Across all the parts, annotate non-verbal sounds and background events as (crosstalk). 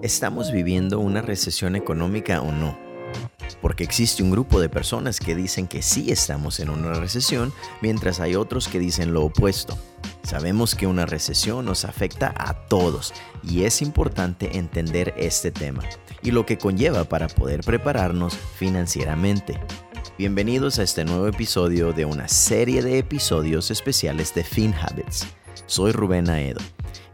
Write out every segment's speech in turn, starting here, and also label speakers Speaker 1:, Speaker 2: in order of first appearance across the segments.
Speaker 1: ¿Estamos viviendo una recesión económica o no? Porque existe un grupo de personas que dicen que sí estamos en una recesión, mientras hay otros que dicen lo opuesto. Sabemos que una recesión nos afecta a todos y es importante entender este tema y lo que conlleva para poder prepararnos financieramente. Bienvenidos a este nuevo episodio de una serie de episodios especiales de FinHabits. Soy Rubén Aedo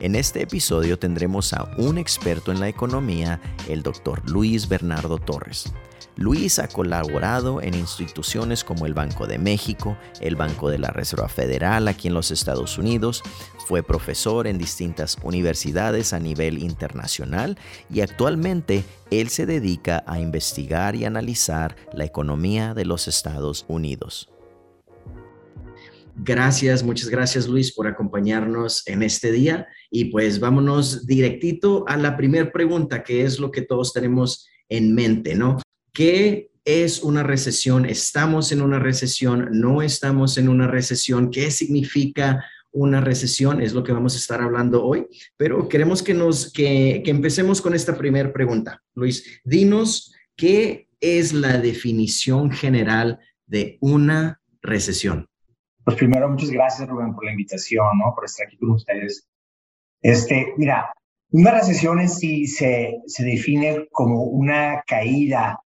Speaker 1: en este episodio tendremos a un experto en la economía, el doctor Luis Bernardo Torres. Luis ha colaborado en instituciones como el Banco de México, el Banco de la Reserva Federal aquí en los Estados Unidos, fue profesor en distintas universidades a nivel internacional y actualmente él se dedica a investigar y analizar la economía de los Estados Unidos.
Speaker 2: Gracias, muchas gracias Luis por acompañarnos en este día y pues vámonos directito a la primera pregunta, que es lo que todos tenemos en mente, ¿no? ¿Qué es una recesión? ¿Estamos en una recesión? ¿No estamos en una recesión? ¿Qué significa una recesión? Es lo que vamos a estar hablando hoy, pero queremos que nos que, que empecemos con esta primera pregunta. Luis, dinos qué es la definición general de una recesión.
Speaker 3: Pues primero, muchas gracias, Rubén, por la invitación, ¿no? Por estar aquí con ustedes. Este, mira, una recesión en sí se, se define como una caída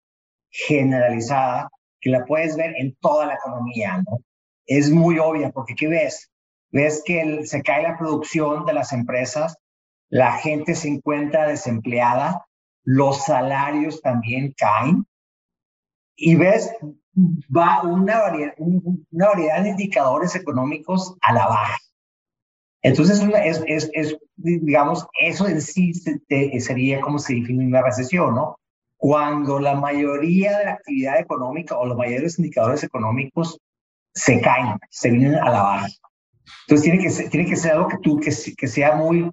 Speaker 3: generalizada que la puedes ver en toda la economía, ¿no? Es muy obvia, porque ¿qué ves? Ves que se cae la producción de las empresas, la gente se encuentra desempleada, los salarios también caen, y ves va una variedad, una variedad de indicadores económicos a la baja. Entonces, es, es, es digamos, eso en sí sería como se define una recesión, ¿no? Cuando la mayoría de la actividad económica o los mayores indicadores económicos se caen, se vienen a la baja. Entonces, tiene que ser, tiene que ser algo que tú, que, que sea muy,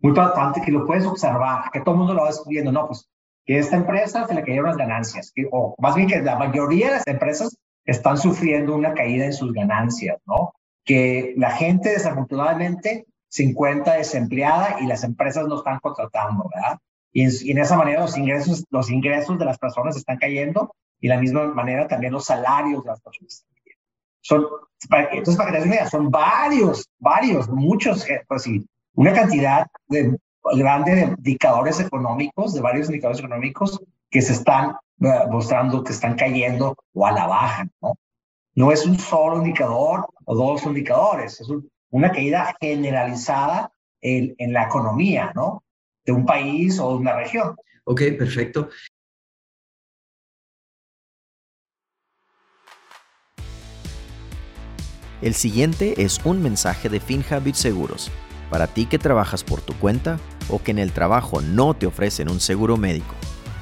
Speaker 3: muy patente, que lo puedes observar, que todo el mundo lo va descubriendo, ¿no? Pues que esta empresa se le cayeron las ganancias, o más bien que la mayoría de las empresas están sufriendo una caída en sus ganancias, ¿no? Que la gente desafortunadamente se encuentra desempleada y las empresas no están contratando, ¿verdad? Y en, esa manera los ingresos, los ingresos de las personas están cayendo y de la misma manera también los salarios de las personas están cayendo. Son, entonces, para que te des son varios, varios, muchos, eh, pues sí, una cantidad de grande de indicadores económicos, de varios indicadores económicos que se están eh, mostrando que están cayendo o a la baja, ¿no? No es un solo indicador o dos indicadores, es una caída generalizada en, en la economía, ¿no? De un país o de una región.
Speaker 2: Ok, perfecto.
Speaker 1: El siguiente es un mensaje de FinHabit Seguros. Para ti que trabajas por tu cuenta, o que en el trabajo no te ofrecen un seguro médico.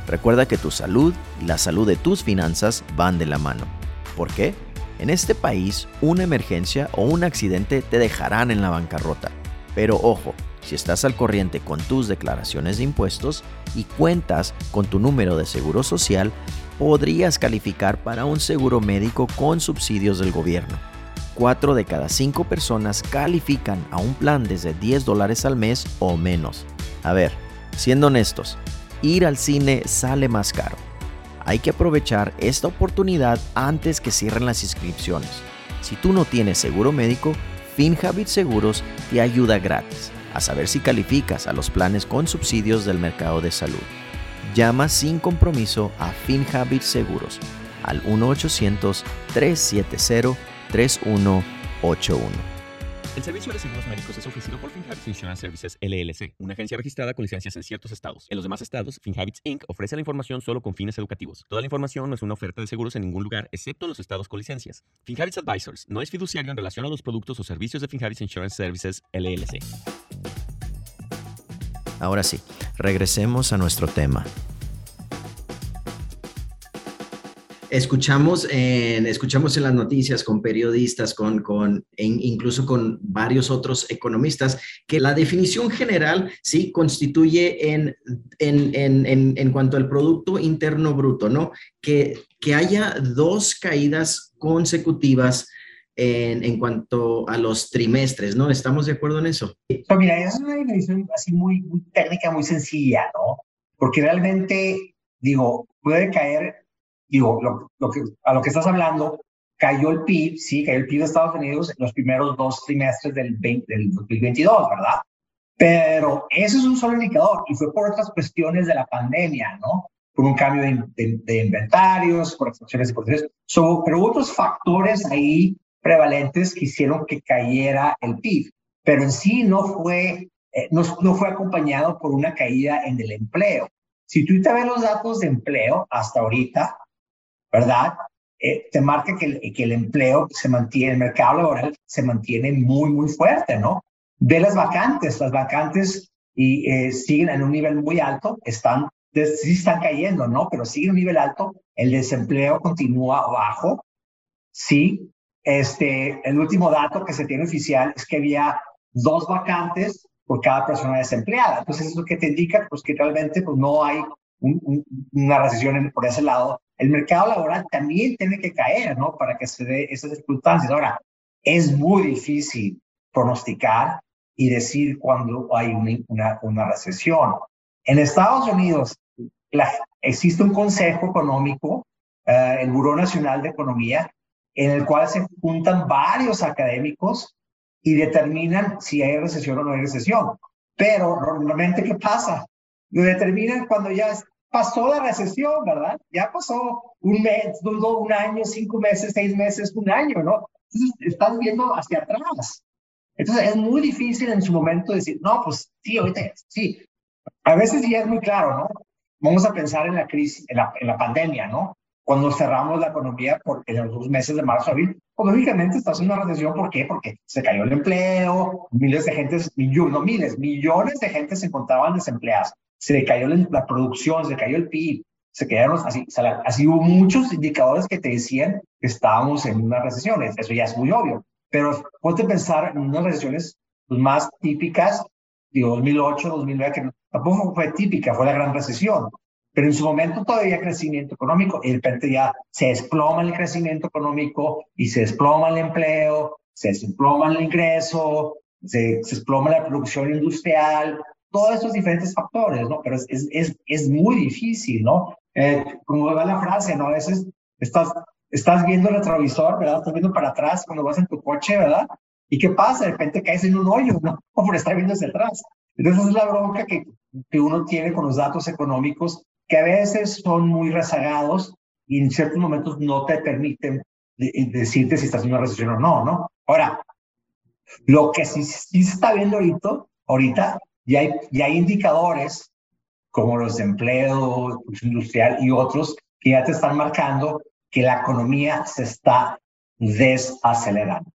Speaker 1: Recuerda que tu salud y la salud de tus finanzas van de la mano. ¿Por qué? En este país, una emergencia o un accidente te dejarán en la bancarrota. Pero ojo, si estás al corriente con tus declaraciones de impuestos y cuentas con tu número de seguro social, podrías calificar para un seguro médico con subsidios del gobierno. 4 de cada 5 personas califican a un plan desde 10 dólares al mes o menos. A ver, siendo honestos, ir al cine sale más caro. Hay que aprovechar esta oportunidad antes que cierren las inscripciones. Si tú no tienes seguro médico, FinHabit Seguros te ayuda gratis a saber si calificas a los planes con subsidios del mercado de salud. Llama sin compromiso a FinHabit Seguros al 1-800-370-3181.
Speaker 4: El servicio de seguros médicos es ofrecido por FinHabits Insurance Services LLC, una agencia registrada con licencias en ciertos estados. En los demás estados, FinHabits Inc. ofrece la información solo con fines educativos. Toda la información no es una oferta de seguros en ningún lugar, excepto en los estados con licencias. FinHabits Advisors no es fiduciario en relación a los productos o servicios de FinHabits Insurance Services LLC.
Speaker 1: Ahora sí, regresemos a nuestro tema.
Speaker 2: Escuchamos en, escuchamos en las noticias con periodistas, con, con incluso con varios otros economistas, que la definición general sí constituye en, en, en, en cuanto al Producto Interno Bruto, ¿no? Que, que haya dos caídas consecutivas en, en, cuanto a los trimestres, ¿no? ¿Estamos de acuerdo en eso?
Speaker 3: Pues mira, es una definición así muy, muy técnica, muy sencilla, ¿no? porque realmente, digo, puede caer, digo, lo, que, a lo que estás hablando, cayó el PIB, sí, cayó el PIB de Estados Unidos en los primeros dos trimestres del, 20, del 2022, ¿verdad? Pero ese es un solo indicador y fue por otras cuestiones de la pandemia, ¿no? Por un cambio de, inventarios, por extracciones y procesos. So, pero otros factores ahí prevalentes que hicieron que cayera el PIB. Pero en sí no fue, eh, no, no, fue acompañado por una caída en el empleo. Si tú te ves los datos de empleo hasta ahorita, ¿verdad? Eh, te marca que el, que el empleo se mantiene, el mercado laboral se mantiene muy, muy fuerte, ¿no? Ve las vacantes, las vacantes y eh, siguen en un nivel muy alto, están, sí están cayendo, ¿no? Pero siguen en un nivel alto, el desempleo continúa bajo, sí. Este, el último dato que se tiene oficial es que había dos vacantes por cada persona desempleada. Entonces, eso que te indica pues, que realmente pues, no hay una recesión por ese lado. El mercado laboral también tiene que caer, ¿no? Para que se dé esas circunstancias. Ahora, es muy difícil pronosticar y decir cuándo hay una, una, recesión. En Estados Unidos existe un consejo económico, eh, el Buró Nacional de Economía, en el cual se juntan varios académicos y determinan si hay recesión o no hay recesión. Pero normalmente, ¿qué pasa? Lo determinan cuando ya pasó la recesión, ¿verdad? Ya pasó un mes, un año, cinco meses, seis meses, un año, ¿no? Entonces, están viendo hacia atrás. Entonces es muy difícil en su momento decir, no, pues sí, ahorita sí. A veces ya es muy claro, ¿no? Vamos a pensar en la crisis, en la, en pandemia, ¿no? Cuando cerramos la economía por, en los dos meses de marzo, abril, pues lógicamente está haciendo una recesión. ¿Por qué? Porque se cayó el empleo, miles de gente, millones, no miles, millones de gente se encontraban desempleadas. Se cayó la, producción, se cayó el PIB, se quedaron así, así hubo muchos indicadores que te decían que estábamos en una recesión. Eso ya es muy obvio. Pero ponte a pensar en unas recesiones pues, más típicas, digo, 2008, 2009, que tampoco fue típica, fue la gran recesión. Pero en su momento todavía crecimiento económico y de repente ya se desploma el crecimiento económico y se desploma el empleo, se desploma el ingreso, se, se desploma la producción industrial, todos estos diferentes factores, ¿no? Pero es, es, es muy difícil, ¿no? Eh, como va la frase, ¿no? A veces estás estás viendo el retrovisor, ¿verdad? Estás viendo para atrás cuando vas en tu coche, ¿verdad? ¿Y qué pasa? De repente caes en un hoyo, ¿no? O (laughs) por estar viendo hacia atrás. Entonces es la bronca que, que uno tiene con los datos económicos, que a veces son muy rezagados y en ciertos momentos no te permiten decirte si estás en una recesión o no, ¿no? Ahora, lo que sí, sí se está viendo ahorita, ahorita ya hay, ya hay indicadores como los de empleo, industrial y otros que ya te están marcando que la economía se está desacelerando.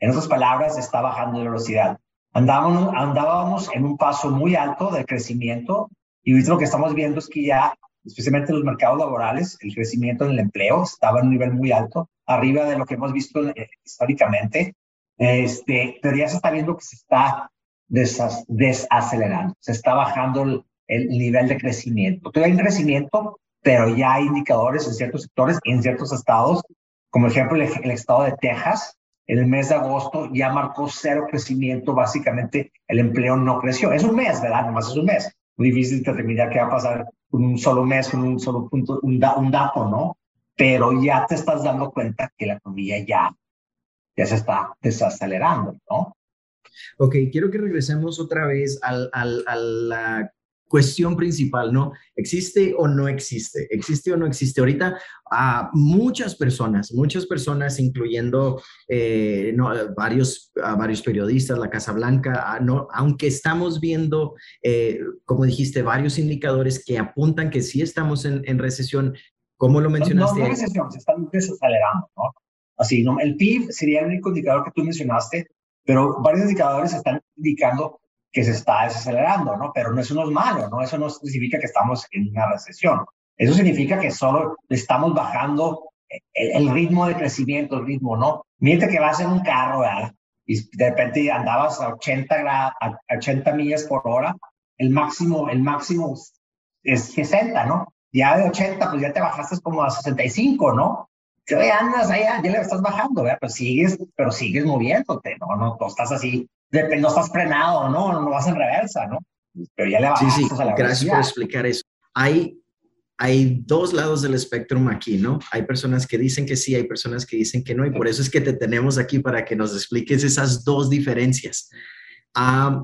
Speaker 3: En otras palabras, está bajando de velocidad. Andábamos, andábamos en un paso muy alto de crecimiento y lo que estamos viendo es que ya, especialmente en los mercados laborales, el crecimiento en el empleo estaba en un nivel muy alto, arriba de lo que hemos visto eh, históricamente, este, pero ya se está viendo que se está desacelerando, se está bajando el, el nivel de crecimiento. Todavía hay crecimiento, pero ya hay indicadores en ciertos sectores, en ciertos estados, como ejemplo el, estado de Texas, en el mes de agosto ya marcó cero crecimiento, básicamente el empleo no creció. Es un mes, ¿verdad? Nomás es un mes. Muy difícil determinar qué va a pasar con un solo mes, con un solo punto, un, un dato, ¿no? Pero ya te estás dando cuenta que la economía ya, ya se está desacelerando, ¿no?
Speaker 1: Ok, quiero que regresemos otra vez al, al, a la cuestión principal, ¿no? ¿Existe o no existe? ¿Existe o no existe? Ahorita a muchas personas, muchas personas, incluyendo eh, no, varios, a varios periodistas, la Casa Blanca, no, aunque estamos viendo, eh, como dijiste, varios indicadores que apuntan que sí estamos en, en recesión, ¿cómo lo mencionaste?
Speaker 3: No, no, recesión, se están desacelerando, ¿no? Así, ¿no? El PIB sería el único indicador que tú mencionaste, pero varios indicadores están indicando que se está desacelerando, ¿no? Pero no, eso no es malo, ¿no? Eso no significa que estamos en una recesión. Eso significa que solo estamos bajando el, ritmo de crecimiento, el ritmo, ¿no? Mientras que vas en un carro, ¿verdad? Y de repente andabas a 80, a 80 millas por hora, el máximo, el máximo es 60, ¿no? Ya de 80, pues ya te bajaste como a 65, ¿no? Que andas allá, ya le estás bajando, ¿verdad? Pero sigues, pero sigues moviéndote, ¿no? No, no estás así no estás frenado, ¿no? No vas en reversa, ¿no?
Speaker 1: Pero ya le vas sí, sí, a la Gracias por explicar eso. hay hay dos lados del espectro aquí, ¿no? Hay personas que dicen que sí, hay personas que dicen que no, y por eso es que te tenemos aquí para que nos expliques esas dos diferencias. Ah,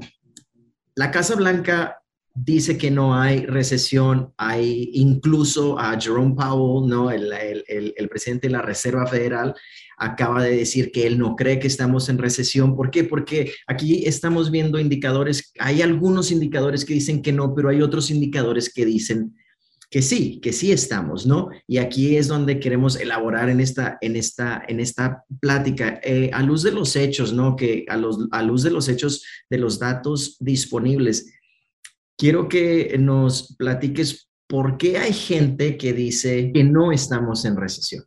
Speaker 1: la Casa Blanca dice que no hay recesión, hay incluso a Jerome Powell, ¿no? El, el, presidente de la Reserva Federal acaba de decir que él no cree que estamos en recesión. ¿Por qué? Porque aquí estamos viendo indicadores, hay algunos indicadores que dicen que no, pero hay otros indicadores que dicen que sí, que sí estamos, ¿no? Y aquí es donde queremos elaborar en esta, en esta, en esta plática, eh, a luz de los hechos, ¿no? Que a, los, a luz de los hechos, de los datos disponibles, quiero que nos platiques por qué hay gente que dice que no estamos en recesión.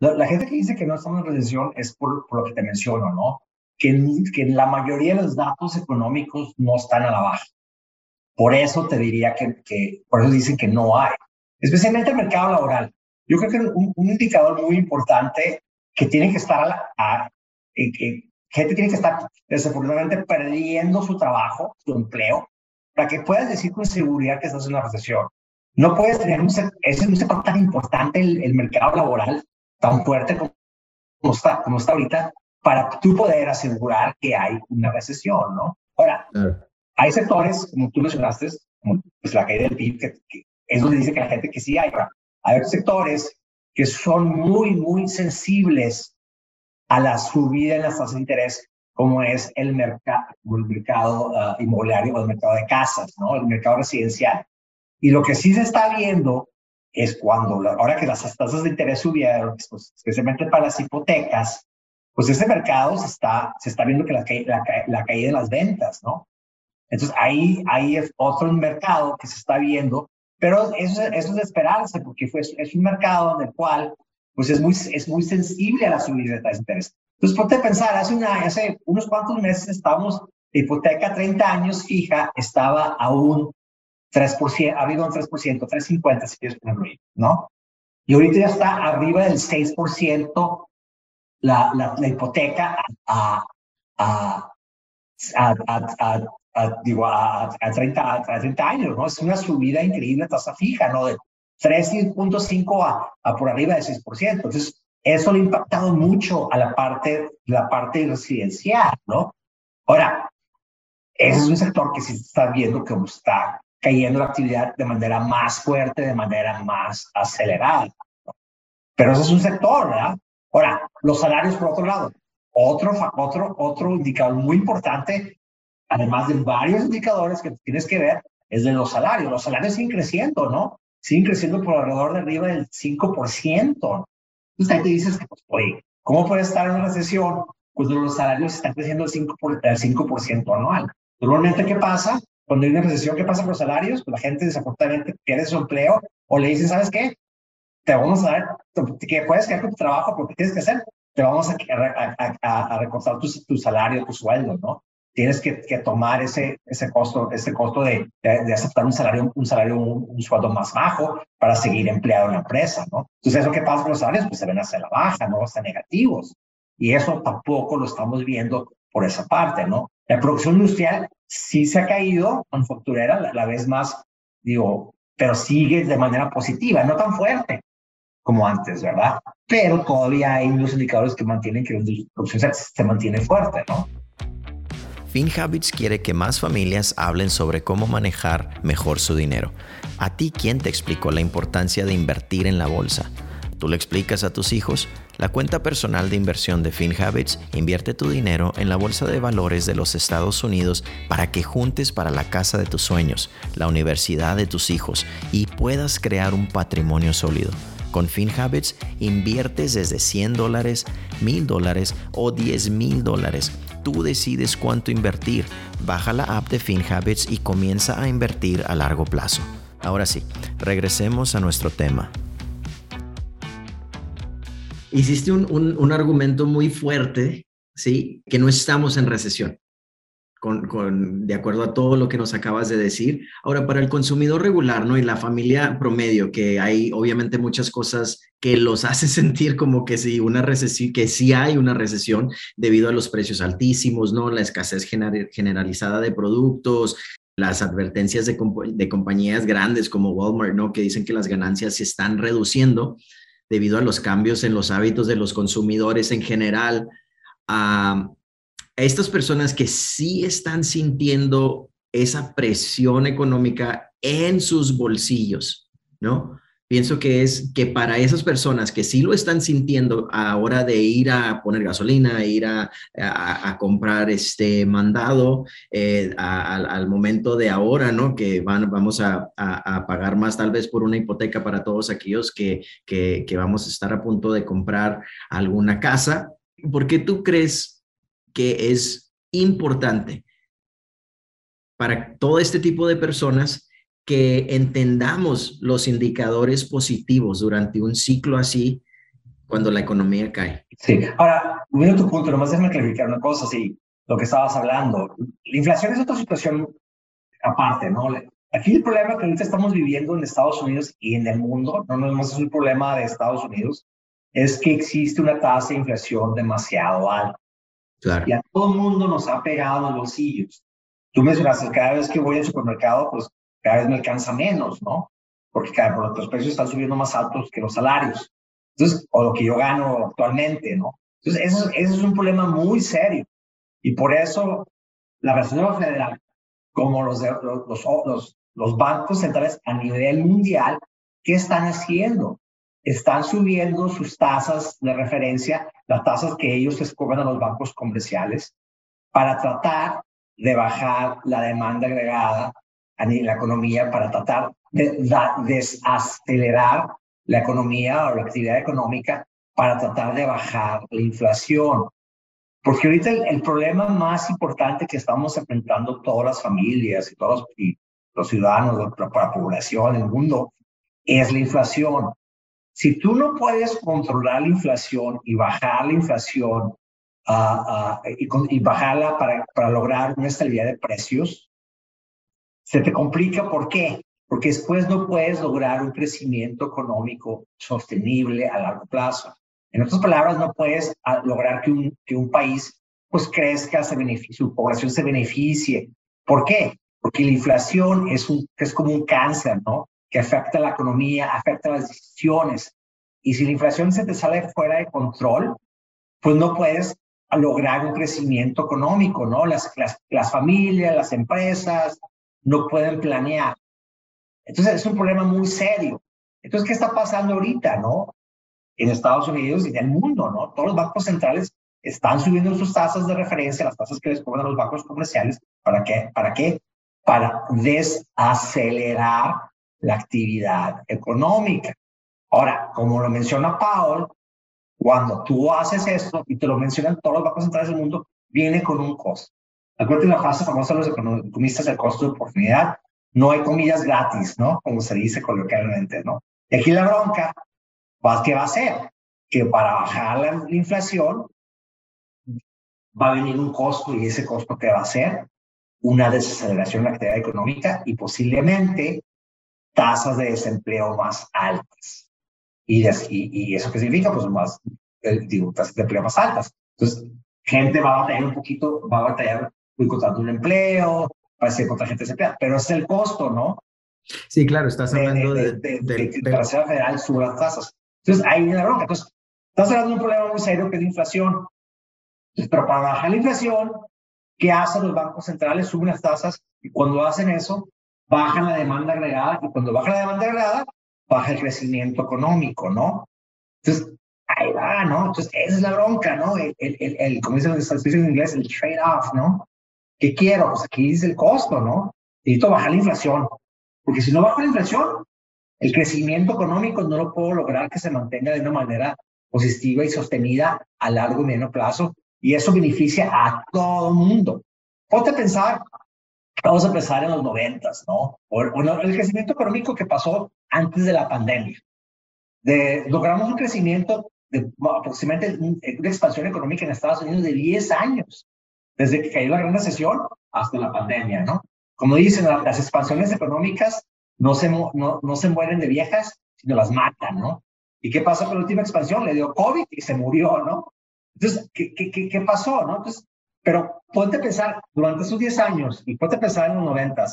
Speaker 3: La, gente que dice que no estamos en recesión es por, por lo que te menciono, ¿no? Que, que la mayoría de los datos económicos no están a la baja. Por eso te diría que, que, por eso dicen que no hay, especialmente el mercado laboral. Yo creo que un, un indicador muy importante que tiene que estar a, a que gente tiene que estar desafortunadamente perdiendo su trabajo, su empleo, para que puedas decir con seguridad que estás en una recesión. No puedes tener un, ese, un sector tan importante, el, el, mercado laboral, tan fuerte como, está, como está ahorita, para tú poder asegurar que hay una recesión, ¿no? Ahora, hay sectores, como tú mencionaste, como pues, la caída del PIB, que, que, es donde dice que la gente que sí hay. Hay sectores que son muy, muy sensibles a la subida en las tasas de interés, como es el, mercado el mercado uh, inmobiliario o el mercado de casas, ¿no? El mercado residencial. Y lo que sí se está viendo es cuando, ahora que las tasas de interés subieron, pues, especialmente para las hipotecas, pues ese mercado se está, se está viendo que la, la, la caída de las ventas, ¿no? Entonces ahí, ahí es otro mercado que se está viendo, pero eso, eso es de esperarse porque fue, es un mercado en el cual pues es muy, es muy sensible a la subida de tasas de interés. Entonces ponte a pensar, hace, una, hace unos cuantos meses estábamos, la hipoteca 30 años fija estaba a un 3%, ha habido un 3%, 3.50 si quieres ponerlo ahí, ¿no? Y ahorita ya está arriba del 6% la, la, la hipoteca a, a, a, a, a, digo, a, a, 30, a 30 años, ¿no? Es una subida increíble tasa fija, ¿no? De 3.5 a, a por arriba de 6%. Entonces, eso le ha impactado mucho a la parte, la parte residencial, ¿no? Ahora, ese es un sector que sí está viendo que está cayendo la actividad de manera más fuerte, de manera más acelerada. Pero ese es un sector, ¿verdad? Ahora, los salarios, por otro lado, otro, otro, otro indicador muy importante además de varios indicadores que tienes que ver, es de los salarios. Los salarios siguen creciendo, ¿no? Siguen creciendo por alrededor de arriba del 5%. Ahí te dices, pues, oye, ¿cómo puede estar en una recesión cuando los salarios están creciendo el 5%, por, el 5 anual? Normalmente, ¿qué pasa? Cuando hay una recesión, ¿qué pasa con los salarios? Pues la gente desafortunadamente pierde su empleo o le dicen, ¿sabes qué? Te vamos a dar, que puedes quedar con tu trabajo porque tienes que hacer, te vamos a, a, a, a recortar tu, tu, salario, tu sueldo, ¿no? Tienes que, que, tomar ese, ese costo, ese costo de, de, aceptar un salario, un salario, un, sueldo más bajo para seguir empleado en la empresa, ¿no? Entonces, eso que pasa con los salarios, pues se ven hacia la baja, ¿no? Hasta negativos. Y eso tampoco lo estamos viendo por esa parte, ¿no? La producción industrial sí se ha caído, manufacturera, la, la vez más, digo, pero sigue de manera positiva, no tan fuerte como antes, ¿verdad? Pero todavía hay unos indicadores que mantienen que la producción se mantiene fuerte, ¿no?
Speaker 5: FinHabits quiere que más familias hablen sobre cómo manejar mejor su dinero. ¿A ti quién te explicó la importancia de invertir en la bolsa? ¿Tú le explicas a tus hijos? La cuenta personal de inversión de FinHabits invierte tu dinero en la bolsa de valores de los Estados Unidos para que juntes para la casa de tus sueños, la universidad de tus hijos y puedas crear un patrimonio sólido. Con FinHabits inviertes desde 100 dólares, 1000 dólares o 10 mil dólares tú decides cuánto invertir. Baja la app de FinHabits y comienza a invertir a largo plazo. Ahora sí, regresemos a nuestro tema.
Speaker 1: Hiciste un, un argumento muy fuerte, ¿sí? Que no estamos en recesión con, de acuerdo a todo lo que nos acabas de decir. Ahora, para el consumidor regular, ¿no? Y la familia promedio, que hay obviamente muchas cosas que los (laughs) hace sentir como que sí, una recesión, que sí hay una recesión debido a los precios altísimos, ¿no? La escasez generalizada de productos, las advertencias de, compañías grandes como Walmart, ¿no? Que dicen que las ganancias se están reduciendo debido a los cambios en los hábitos de los consumidores en general. A estas personas que sí están sintiendo esa presión económica en sus bolsillos, ¿no? Pienso que es que para esas personas que sí lo están sintiendo a la hora de ir a poner gasolina, ir a, comprar este mandado, eh, al momento de ahora, ¿no? Que van, vamos a, a, pagar más tal vez por una hipoteca para todos aquellos que, que, que vamos a estar a punto de comprar alguna casa. ¿Por qué tú crees que es importante para todo este tipo de personas que entendamos los indicadores positivos durante un ciclo así cuando la economía cae.
Speaker 3: Sí, ahora, mira tu punto, nomás déjame clarificar una cosa, sí, lo que estabas hablando. La inflación es otra situación aparte, ¿no? Aquí el problema que ahorita estamos viviendo en Estados Unidos y en el mundo, no, no es un problema de Estados Unidos, es que existe una tasa de inflación demasiado alta. Y a todo el mundo nos ha pegado los bolsillos. Tú mencionaste, cada vez que voy al supermercado, pues cada vez me alcanza menos, ¿no? Porque cada vez los precios están subiendo más altos que los salarios. Entonces, o lo que yo gano actualmente, ¿no? Entonces, eso, eso es un problema muy serio. Y por eso la Reserva Federal, como los, los, los, los bancos centrales a nivel mundial, ¿qué están haciendo? Están subiendo sus tasas de referencia, las tasas que ellos les cobran a los bancos comerciales, para tratar de bajar la demanda agregada en la economía para tratar de desacelerar la economía o la actividad económica para tratar de bajar la inflación. Porque ahorita el, problema más importante que estamos enfrentando todas las familias y todos los, ciudadanos, la, la población, el mundo, es la inflación. Si tú no puedes controlar la inflación y bajar la inflación ah, ah, y, y, bajarla para, para lograr una estabilidad de precios, se te complica, ¿por qué? Porque después no puedes lograr un crecimiento económico sostenible a largo plazo. En otras palabras, no puedes ah, lograr que un, que un país pues crezca, se beneficie, su población se beneficie. ¿Por qué? Porque la inflación es, un, es como un cáncer, ¿no? Que afecta a la economía, afecta a las decisiones. Y si la inflación se te sale fuera de control, pues no puedes lograr un crecimiento económico, ¿no? Las, las, las familias, las empresas, no pueden planear. Entonces es un problema muy serio. Entonces, ¿qué está pasando ahorita, no? En Estados Unidos y en el mundo, ¿no? Todos los bancos centrales están subiendo sus tasas de referencia, las tasas que les cobran los bancos comerciales. ¿Para qué? ¿Para qué? Para desacelerar la actividad económica. Ahora, como lo menciona Paul, cuando tú haces esto, y te lo mencionan todos los bancos centrales del mundo, viene con un costo. Acuérdate la frase famosa de los economistas del costo de oportunidad. No hay comillas gratis, ¿no? Como se dice coloquialmente, ¿no? Y aquí la bronca, ¿qué va a hacer? Que para bajar la, inflación va a venir un costo y ese costo que va a ser una desaceleración de la actividad económica y posiblemente tasas de desempleo más altas. Y, y, eso qué significa? Pues más, digo, tasas de empleo más altas. Entonces, gente va a batallar un poquito, va a batallar encontrando un empleo, para ser contra gente desempleada, pero es el costo, ¿no?
Speaker 1: Sí, claro, estás hablando de,
Speaker 3: que la Reserva Federal sube las tasas. Entonces, ahí viene la bronca. Entonces, estás hablando de un problema muy serio que es la inflación. pero para bajar la inflación, ¿qué hacen los bancos centrales? Suben las tasas y cuando hacen eso, bajan la demanda agregada y cuando baja la demanda agregada, baja el crecimiento económico, ¿no? Entonces, ahí va, ¿no? Entonces, esa es la bronca, ¿no? El, el, el, el como dicen en inglés, el trade-off, ¿no? ¿Qué quiero? Pues aquí dice el costo, ¿no? Necesito bajar la inflación, porque si no bajo la inflación, el crecimiento económico no lo puedo lograr que se mantenga de una manera positiva y sostenida a largo y mediano plazo, y eso beneficia a todo el mundo. Ponte a pensar, vamos a pensar en los noventas, ¿no? O, el crecimiento económico que pasó antes de la pandemia. De, logramos un crecimiento de aproximadamente una expansión económica en Estados Unidos de 10 años desde que cayó la gran recesión hasta la pandemia, ¿no? Como dicen, las expansiones económicas no se, no, no se mueren de viejas, sino las matan, ¿no? ¿Y qué pasó con la última expansión? Le dio COVID y se murió, ¿no? Entonces, ¿qué, qué, qué, pasó, no? Entonces, pero ponte a pensar, durante esos 10 años, y ponte a pensar en los 90,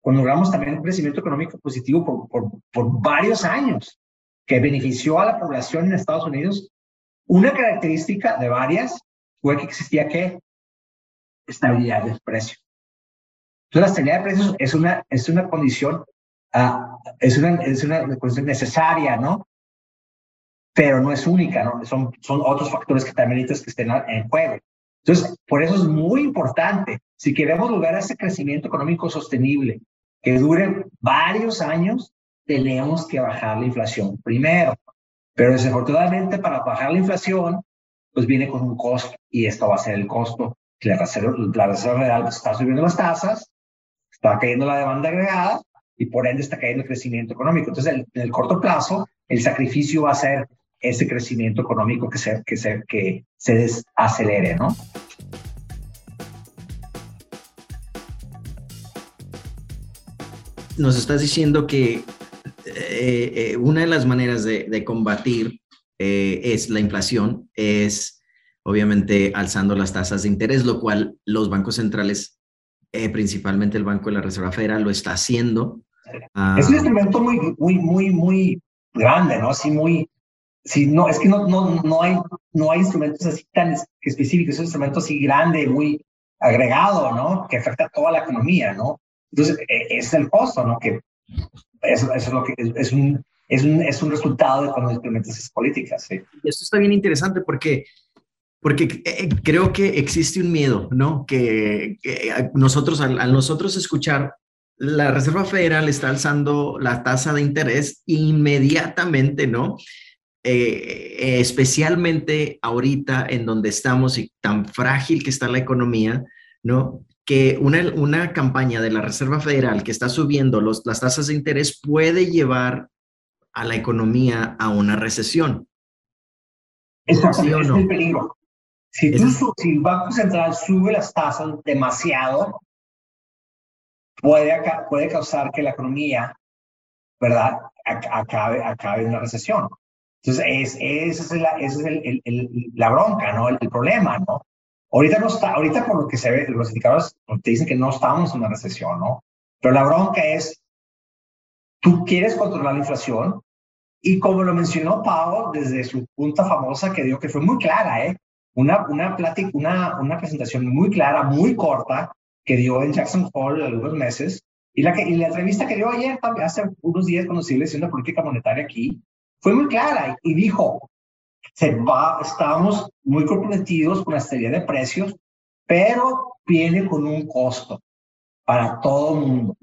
Speaker 3: cuando logramos también un crecimiento económico positivo por, por, por varios años, que benefició a la población en Estados Unidos, una característica de varias fue que existía que estabilidad de precio. Entonces, la estabilidad de precios es una, es una condición, uh, es, una, es una condición necesaria, ¿no? Pero no es única, ¿no? Son, son otros factores que también necesitas que estén en juego. Entonces, por eso es muy importante, si queremos lograr ese crecimiento económico sostenible que dure varios años, tenemos que bajar la inflación primero. Pero desafortunadamente para bajar la inflación, pues viene con un costo y esto va a ser el costo. La Reserva, la Reserva pues, está subiendo las tasas, está cayendo la demanda agregada y por ende está cayendo el crecimiento económico. Entonces, en el corto plazo, el sacrificio va a ser ese crecimiento económico que se, que se, que se desacelere, ¿no?
Speaker 1: Nos estás diciendo que eh, eh, una de las maneras de, combatir eh, es la inflación, es obviamente alzando las tasas de interés, lo cual los bancos centrales, principalmente el Banco de la Reserva Federal, lo está haciendo.
Speaker 3: Ah, es un instrumento muy, muy, muy, muy grande, ¿no? Así muy, sí, no, es que no, no, no, hay, no hay instrumentos así tan específicos, es un instrumento así grande, muy agregado, ¿no? Que afecta a toda la economía, ¿no? Entonces, e, es el costo, ¿no? Que eso, es lo que es un, es un, es un resultado de cuando implementas esas políticas. ¿sí?
Speaker 1: Esto está bien interesante porque, porque eh, creo que existe un miedo, ¿no? Que, nosotros, al, nosotros escuchar la Reserva Federal está alzando la tasa de interés inmediatamente, ¿no? Eh, especialmente ahorita en donde estamos y tan frágil que está la economía, ¿no? que una, una campaña de la Reserva Federal que está subiendo los, las tasas de interés puede llevar a la economía a una recesión.
Speaker 3: Exacto, es el peligro. Si, tú, si el Banco Central sube las tasas demasiado, puede, puede causar que la economía, ¿verdad?, acabe, acabe en una recesión. Entonces, es, esa es, la, es el, el, la bronca, ¿no? El, el, problema, ¿no? Ahorita, no está, ahorita por lo que se ve, los indicadores te dicen que no estamos en una recesión, ¿no? Pero la bronca es, tú quieres controlar la inflación y como lo mencionó Pau desde su punta famosa que dio, que fue muy clara, ¿eh? Una, una, plática, una, una presentación muy clara, muy corta, que dio en Jackson Hole algunos meses, y la, que, y la entrevista que dio ayer, hace unos días, cuando se haciendo política monetaria aquí, fue muy clara y dijo, se estamos muy comprometidos con la estabilidad de precios, pero viene con un costo para todo el mundo.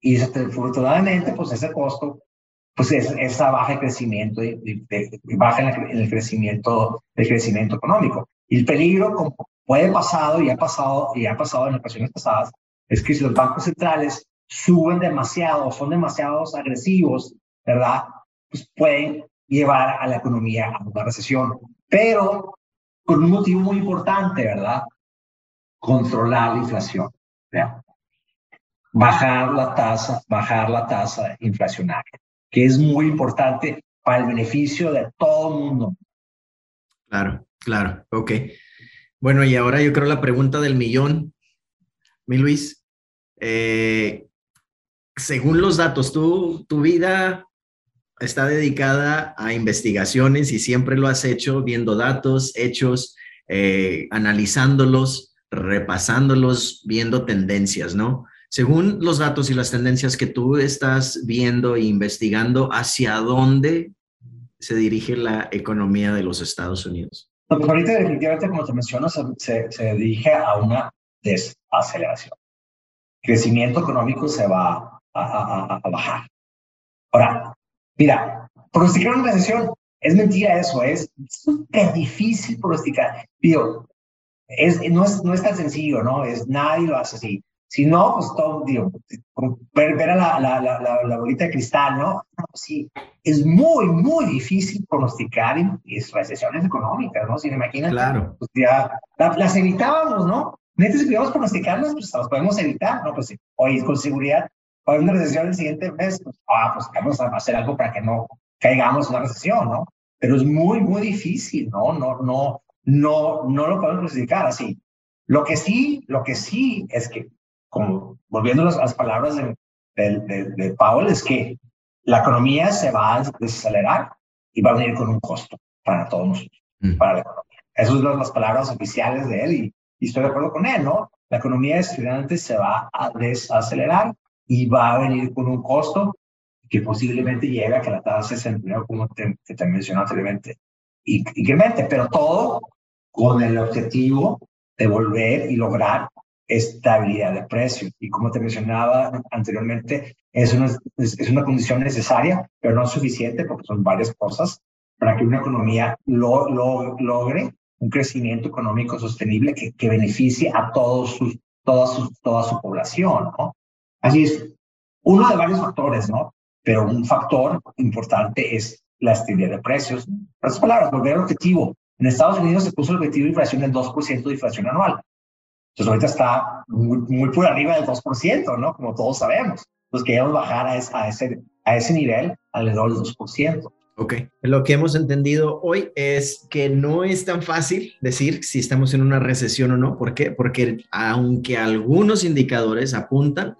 Speaker 3: Y desafortunadamente, pues ese costo, pues es esa baja de crecimiento, baja en el, crecimiento, crecimiento económico. Y el peligro, como puede pasado y ha pasado, y ha pasado en ocasiones pasadas, es que si los bancos centrales suben demasiado, son demasiado agresivos, ¿verdad? Pues pueden llevar a la economía a una recesión, pero con un motivo muy importante, ¿verdad? Controlar la inflación. Bajar la tasa, bajar la tasa inflacionaria, que es muy importante para el beneficio de todo el mundo.
Speaker 1: Claro, claro, ok. Bueno, y ahora yo creo la pregunta del millón, mi Luis. Eh, según los datos, tú, tu vida está dedicada a investigaciones y siempre lo has hecho viendo datos, hechos, eh, analizándolos, repasándolos, viendo tendencias, ¿no? Según los datos y las tendencias que tú estás viendo e investigando, ¿hacia dónde se dirige la economía de los Estados Unidos?
Speaker 3: Pues ahorita definitivamente, como te menciono, se, se, dirige a una desaceleración. crecimiento económico se va a, a, a bajar. Ahora, Mira, pronosticar una recesión es mentira eso, es súper difícil pronosticar. Digo, es, no, es, no es tan sencillo, ¿no? Es, nadie lo hace así. Si no, pues todo, digo, ver, ver a la, la, la, la, bolita de cristal, ¿no? no sí, es muy, muy difícil pronosticar recesiones económicas, ¿no? Si me imaginan,
Speaker 1: claro.
Speaker 3: Pues ya las evitábamos, ¿no? Neta, si pudiéramos pronosticarlas, pues las podemos evitar, ¿no? Pues sí, oye, con seguridad para una recesión el siguiente mes, pues, ah, pues vamos a hacer algo para que no caigamos en una recesión, ¿no? Pero es muy, muy difícil, ¿no? No, no, no, no lo podemos clasificar así. Lo que sí, lo que sí es que como volviendo a las, palabras de, de, de, Powell, es que la economía se va a desacelerar y va a venir con un costo para todos nosotros, mm. para la economía. Esas son las palabras oficiales de él y, y, estoy de acuerdo con él, ¿no? La economía de estudiantes se va a desacelerar y va a venir con un costo que posiblemente llegue a que la tasa de desempleo, como te, que te mencioné anteriormente, incremente, pero todo con el objetivo de volver y lograr estabilidad de precios. Y como te mencionaba anteriormente, es una, es, una condición necesaria, pero no suficiente porque son varias cosas para que una economía lo, lo, logre un crecimiento económico sostenible que, que beneficie a todos sus, toda, su, toda su población. ¿no? Así es, uno de varios factores, ¿no? Pero un factor importante es la estabilidad de precios. En otras palabras, volver al objetivo. En Estados Unidos se puso el objetivo de inflación del 2% de inflación anual. Entonces ahorita está muy, muy por arriba del 2%, ¿no? Como todos sabemos. Entonces queremos bajar a, ese, a, ese, a ese nivel alrededor del 2%.
Speaker 1: Ok. Lo que hemos entendido hoy es que no es tan fácil decir si estamos en una recesión o no. ¿Por qué? Porque aunque algunos indicadores apuntan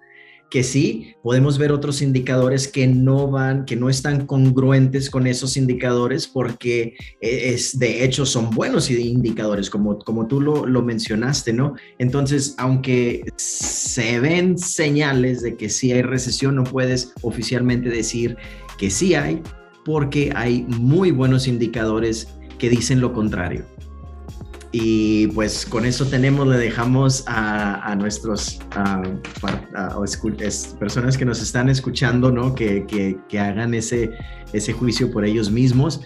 Speaker 1: que sí, podemos ver otros indicadores que no van, que no están congruentes con esos indicadores porque e, es, de hecho son buenos indicadores, como, como tú lo, lo mencionaste, ¿no? Entonces, aunque se ven señales de que sí hay recesión, no puedes oficialmente decir que sí hay, porque hay muy buenos indicadores que dicen lo contrario. Y pues con eso tenemos, le dejamos a, a nuestros personas que nos están escuchando, ¿no? Que, que, que hagan ese, ese juicio por ellos mismos.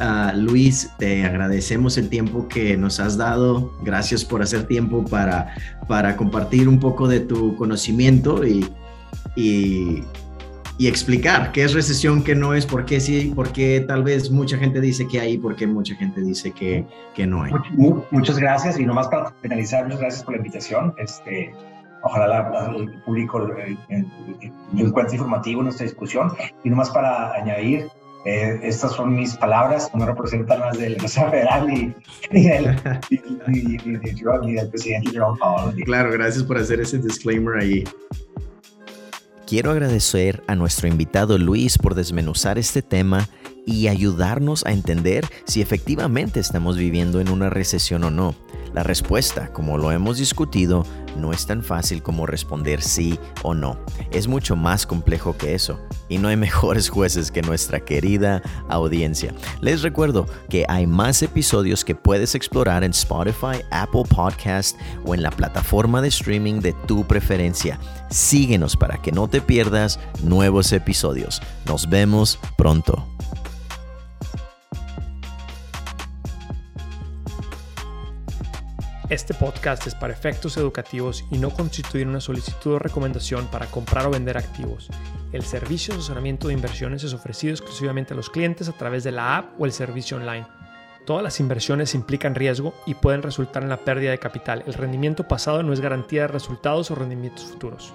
Speaker 1: Uh, Luis, te agradecemos el tiempo que nos has dado. Gracias por hacer tiempo para, para compartir un poco de tu conocimiento y, y y explicar qué es recesión, qué no es, por qué sí, por qué tal vez mucha gente dice que hay, por qué mucha gente dice que, que no hay.
Speaker 3: Muchas gracias y nomás para finalizar, muchas gracias por la invitación. Este, ojalá el público eh, encuentre informativo en nuestra discusión y nomás para añadir, eh, estas son mis palabras, no representan las del Reserva Federal ni, ni, del, ni, del presidente Jerome Powell.
Speaker 1: Claro, gracias por hacer ese disclaimer ahí.
Speaker 5: Quiero agradecer a nuestro invitado Luis por desmenuzar este tema y ayudarnos a entender si efectivamente estamos viviendo en una recesión o no. La respuesta, como lo hemos discutido, no es tan fácil como responder sí o no. Es mucho más complejo que eso. Y no hay (laughs) mejores jueces que nuestra querida audiencia. Les recuerdo que hay más episodios que puedes explorar en Spotify, Apple Podcast o en la plataforma de streaming de tu preferencia. Síguenos para que no te pierdas nuevos episodios. Nos vemos pronto.
Speaker 6: Este podcast es para efectos educativos y no constituye una solicitud o recomendación para comprar o vender activos. El servicio de asesoramiento de inversiones es ofrecido exclusivamente a los clientes a través de la app o el servicio online. Todas las inversiones implican riesgo y pueden resultar en la pérdida de capital. El rendimiento pasado no es garantía de resultados o rendimientos futuros.